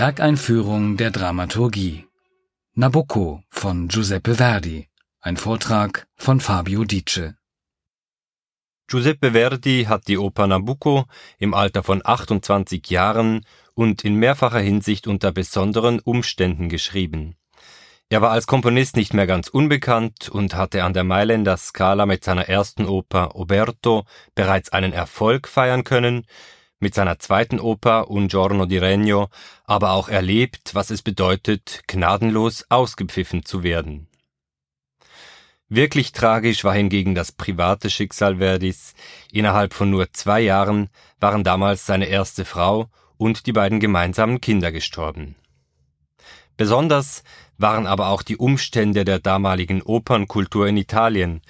Werkeinführung der Dramaturgie Nabucco von Giuseppe Verdi. Ein Vortrag von Fabio Dice. Giuseppe Verdi hat die Oper Nabucco im Alter von 28 Jahren und in mehrfacher Hinsicht unter besonderen Umständen geschrieben. Er war als Komponist nicht mehr ganz unbekannt und hatte an der Mailänder Scala mit seiner ersten Oper Oberto bereits einen Erfolg feiern können, mit seiner zweiten Oper Un giorno di regno aber auch erlebt, was es bedeutet, gnadenlos ausgepfiffen zu werden. Wirklich tragisch war hingegen das private Schicksal Verdis. Innerhalb von nur zwei Jahren waren damals seine erste Frau und die beiden gemeinsamen Kinder gestorben. Besonders waren aber auch die Umstände der damaligen Opernkultur in Italien,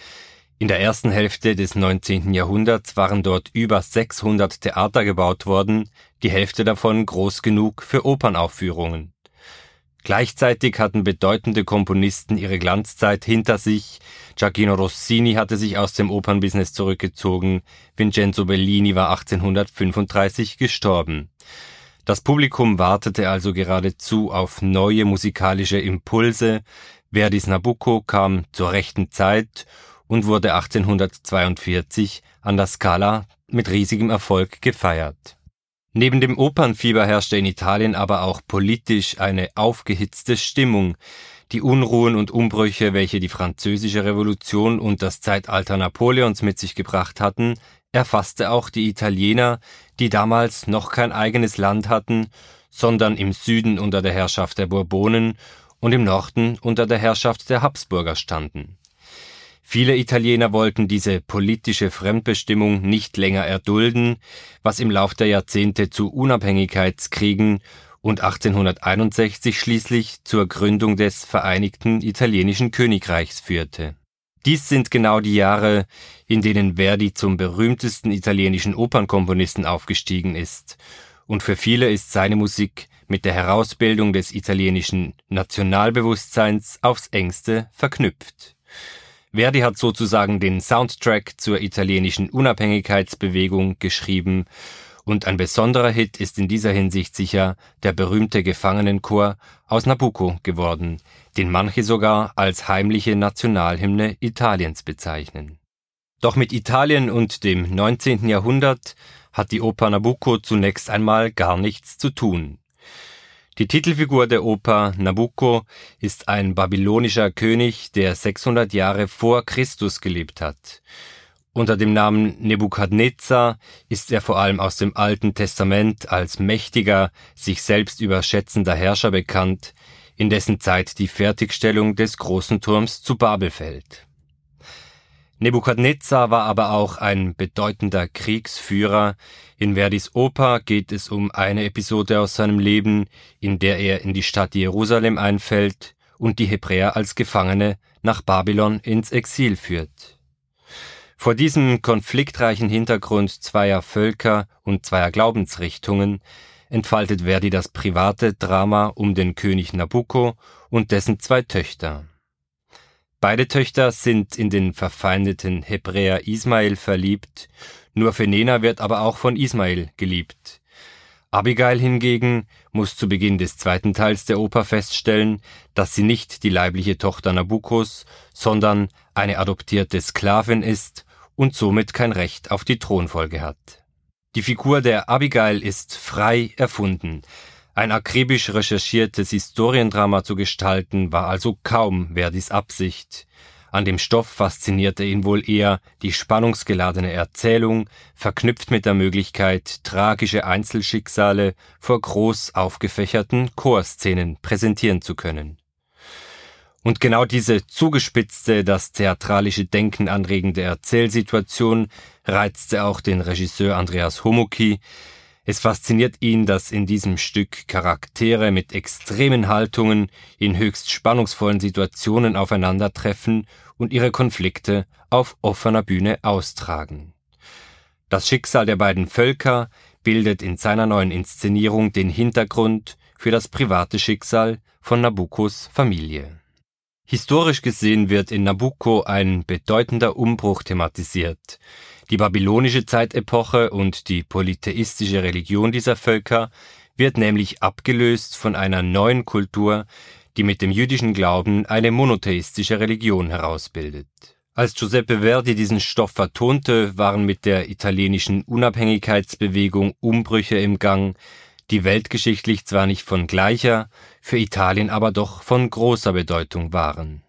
in der ersten Hälfte des 19. Jahrhunderts waren dort über 600 Theater gebaut worden, die Hälfte davon groß genug für Opernaufführungen. Gleichzeitig hatten bedeutende Komponisten ihre Glanzzeit hinter sich. Giacchino Rossini hatte sich aus dem Opernbusiness zurückgezogen. Vincenzo Bellini war 1835 gestorben. Das Publikum wartete also geradezu auf neue musikalische Impulse. Verdis Nabucco kam zur rechten Zeit und wurde 1842 an der Scala mit riesigem Erfolg gefeiert. Neben dem Opernfieber herrschte in Italien aber auch politisch eine aufgehitzte Stimmung. Die Unruhen und Umbrüche, welche die französische Revolution und das Zeitalter Napoleons mit sich gebracht hatten, erfasste auch die Italiener, die damals noch kein eigenes Land hatten, sondern im Süden unter der Herrschaft der Bourbonen und im Norden unter der Herrschaft der Habsburger standen. Viele Italiener wollten diese politische Fremdbestimmung nicht länger erdulden, was im Lauf der Jahrzehnte zu Unabhängigkeitskriegen und 1861 schließlich zur Gründung des Vereinigten Italienischen Königreichs führte. Dies sind genau die Jahre, in denen Verdi zum berühmtesten italienischen Opernkomponisten aufgestiegen ist, und für viele ist seine Musik mit der Herausbildung des italienischen Nationalbewusstseins aufs engste verknüpft. Verdi hat sozusagen den Soundtrack zur italienischen Unabhängigkeitsbewegung geschrieben und ein besonderer Hit ist in dieser Hinsicht sicher der berühmte Gefangenenchor aus Nabucco geworden, den manche sogar als heimliche Nationalhymne Italiens bezeichnen. Doch mit Italien und dem 19. Jahrhundert hat die Oper Nabucco zunächst einmal gar nichts zu tun. Die Titelfigur der Oper Nabucco ist ein babylonischer König, der 600 Jahre vor Christus gelebt hat. Unter dem Namen Nebukadnezar ist er vor allem aus dem Alten Testament als mächtiger, sich selbst überschätzender Herrscher bekannt, in dessen Zeit die Fertigstellung des großen Turms zu Babel fällt. Nebukadnezar war aber auch ein bedeutender Kriegsführer. In Verdis Oper geht es um eine Episode aus seinem Leben, in der er in die Stadt Jerusalem einfällt und die Hebräer als Gefangene nach Babylon ins Exil führt. Vor diesem konfliktreichen Hintergrund zweier Völker und zweier Glaubensrichtungen entfaltet Verdi das private Drama um den König Nabucco und dessen zwei Töchter. Beide Töchter sind in den verfeindeten Hebräer Ismael verliebt, nur Fenena wird aber auch von Ismael geliebt. Abigail hingegen muss zu Beginn des zweiten Teils der Oper feststellen, dass sie nicht die leibliche Tochter Nabuccos, sondern eine adoptierte Sklavin ist und somit kein Recht auf die Thronfolge hat. Die Figur der Abigail ist frei erfunden, ein akribisch recherchiertes Historiendrama zu gestalten, war also kaum Verdis Absicht. An dem Stoff faszinierte ihn wohl eher die spannungsgeladene Erzählung, verknüpft mit der Möglichkeit, tragische Einzelschicksale vor groß aufgefächerten Chorszenen präsentieren zu können. Und genau diese zugespitzte, das theatralische Denken anregende Erzählsituation reizte auch den Regisseur Andreas Homuki, es fasziniert ihn, dass in diesem Stück Charaktere mit extremen Haltungen in höchst spannungsvollen Situationen aufeinandertreffen und ihre Konflikte auf offener Bühne austragen. Das Schicksal der beiden Völker bildet in seiner neuen Inszenierung den Hintergrund für das private Schicksal von Nabuccos Familie. Historisch gesehen wird in Nabucco ein bedeutender Umbruch thematisiert. Die babylonische Zeitepoche und die polytheistische Religion dieser Völker wird nämlich abgelöst von einer neuen Kultur, die mit dem jüdischen Glauben eine monotheistische Religion herausbildet. Als Giuseppe Verdi diesen Stoff vertonte, waren mit der italienischen Unabhängigkeitsbewegung Umbrüche im Gang, die weltgeschichtlich zwar nicht von gleicher, für Italien aber doch von großer Bedeutung waren.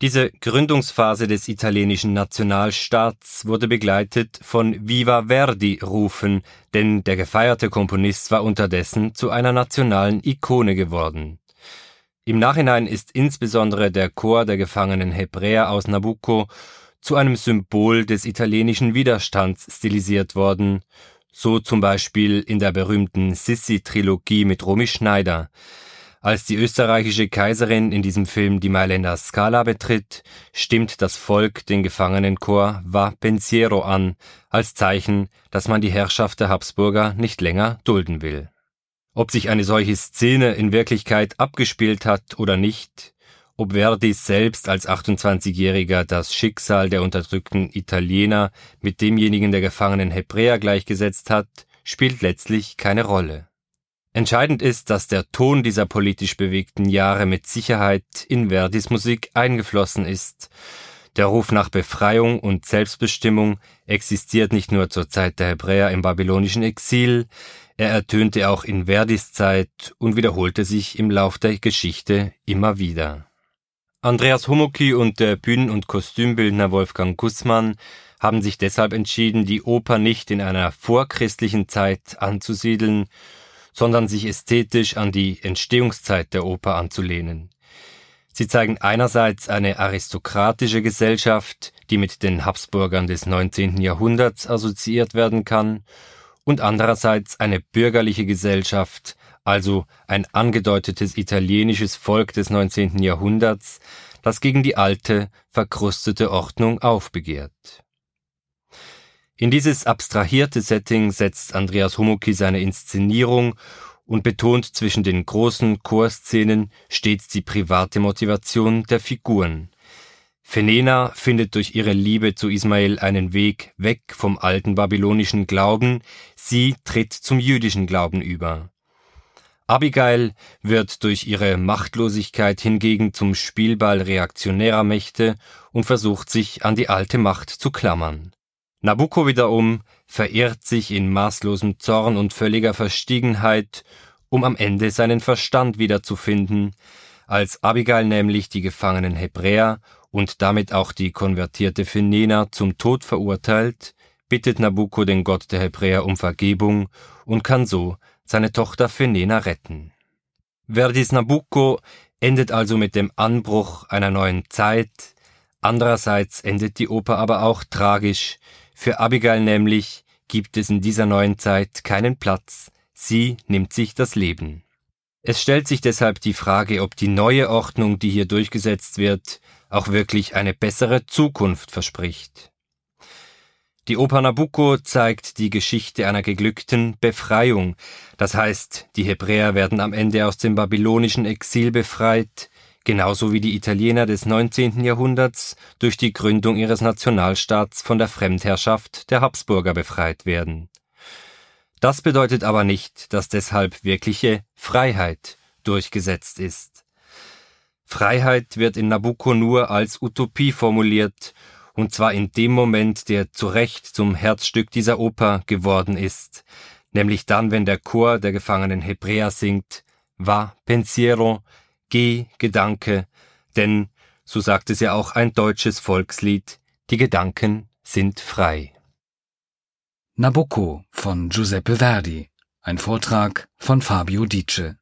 Diese Gründungsphase des italienischen Nationalstaats wurde begleitet von Viva Verdi Rufen, denn der gefeierte Komponist war unterdessen zu einer nationalen Ikone geworden. Im Nachhinein ist insbesondere der Chor der gefangenen Hebräer aus Nabucco zu einem Symbol des italienischen Widerstands stilisiert worden, so zum Beispiel in der berühmten Sissi-Trilogie mit Romy Schneider, als die österreichische Kaiserin in diesem Film die Mailänder Scala betritt, stimmt das Volk den Gefangenenchor Va Pensiero an, als Zeichen, dass man die Herrschaft der Habsburger nicht länger dulden will. Ob sich eine solche Szene in Wirklichkeit abgespielt hat oder nicht, ob Verdi selbst als 28-Jähriger das Schicksal der unterdrückten Italiener mit demjenigen der gefangenen Hebräer gleichgesetzt hat, spielt letztlich keine Rolle. Entscheidend ist, dass der Ton dieser politisch bewegten Jahre mit Sicherheit in Verdis Musik eingeflossen ist. Der Ruf nach Befreiung und Selbstbestimmung existiert nicht nur zur Zeit der Hebräer im babylonischen Exil, er ertönte auch in Verdis Zeit und wiederholte sich im Lauf der Geschichte immer wieder. Andreas Homoki und der Bühnen- und Kostümbildner Wolfgang Gussmann haben sich deshalb entschieden, die Oper nicht in einer vorchristlichen Zeit anzusiedeln, sondern sich ästhetisch an die Entstehungszeit der Oper anzulehnen. Sie zeigen einerseits eine aristokratische Gesellschaft, die mit den Habsburgern des 19. Jahrhunderts assoziiert werden kann, und andererseits eine bürgerliche Gesellschaft, also ein angedeutetes italienisches Volk des 19. Jahrhunderts, das gegen die alte, verkrustete Ordnung aufbegehrt. In dieses abstrahierte Setting setzt Andreas Homoki seine Inszenierung und betont zwischen den großen Chorszenen stets die private Motivation der Figuren. Fenena findet durch ihre Liebe zu Ismael einen Weg weg vom alten babylonischen Glauben, sie tritt zum jüdischen Glauben über. Abigail wird durch ihre Machtlosigkeit hingegen zum Spielball reaktionärer Mächte und versucht sich an die alte Macht zu klammern. Nabucco wiederum verirrt sich in maßlosem Zorn und völliger Verstiegenheit, um am Ende seinen Verstand wiederzufinden, als Abigail nämlich die gefangenen Hebräer und damit auch die konvertierte Fenena zum Tod verurteilt, bittet Nabucco den Gott der Hebräer um Vergebung und kann so seine Tochter Fenena retten. Verdis Nabucco endet also mit dem Anbruch einer neuen Zeit, andererseits endet die Oper aber auch tragisch, für Abigail nämlich gibt es in dieser neuen Zeit keinen Platz, sie nimmt sich das Leben. Es stellt sich deshalb die Frage, ob die neue Ordnung, die hier durchgesetzt wird, auch wirklich eine bessere Zukunft verspricht. Die Oper Nabucco zeigt die Geschichte einer geglückten Befreiung, das heißt, die Hebräer werden am Ende aus dem babylonischen Exil befreit, genauso wie die Italiener des 19. Jahrhunderts durch die Gründung ihres Nationalstaats von der Fremdherrschaft der Habsburger befreit werden. Das bedeutet aber nicht, dass deshalb wirkliche Freiheit durchgesetzt ist. Freiheit wird in Nabucco nur als Utopie formuliert, und zwar in dem Moment, der zu Recht zum Herzstück dieser Oper geworden ist, nämlich dann, wenn der Chor der gefangenen Hebräer singt, Va pensiero, Geh, Gedanke, denn, so sagt es ja auch ein deutsches Volkslied, die Gedanken sind frei. Nabucco von Giuseppe Verdi, ein Vortrag von Fabio Dice.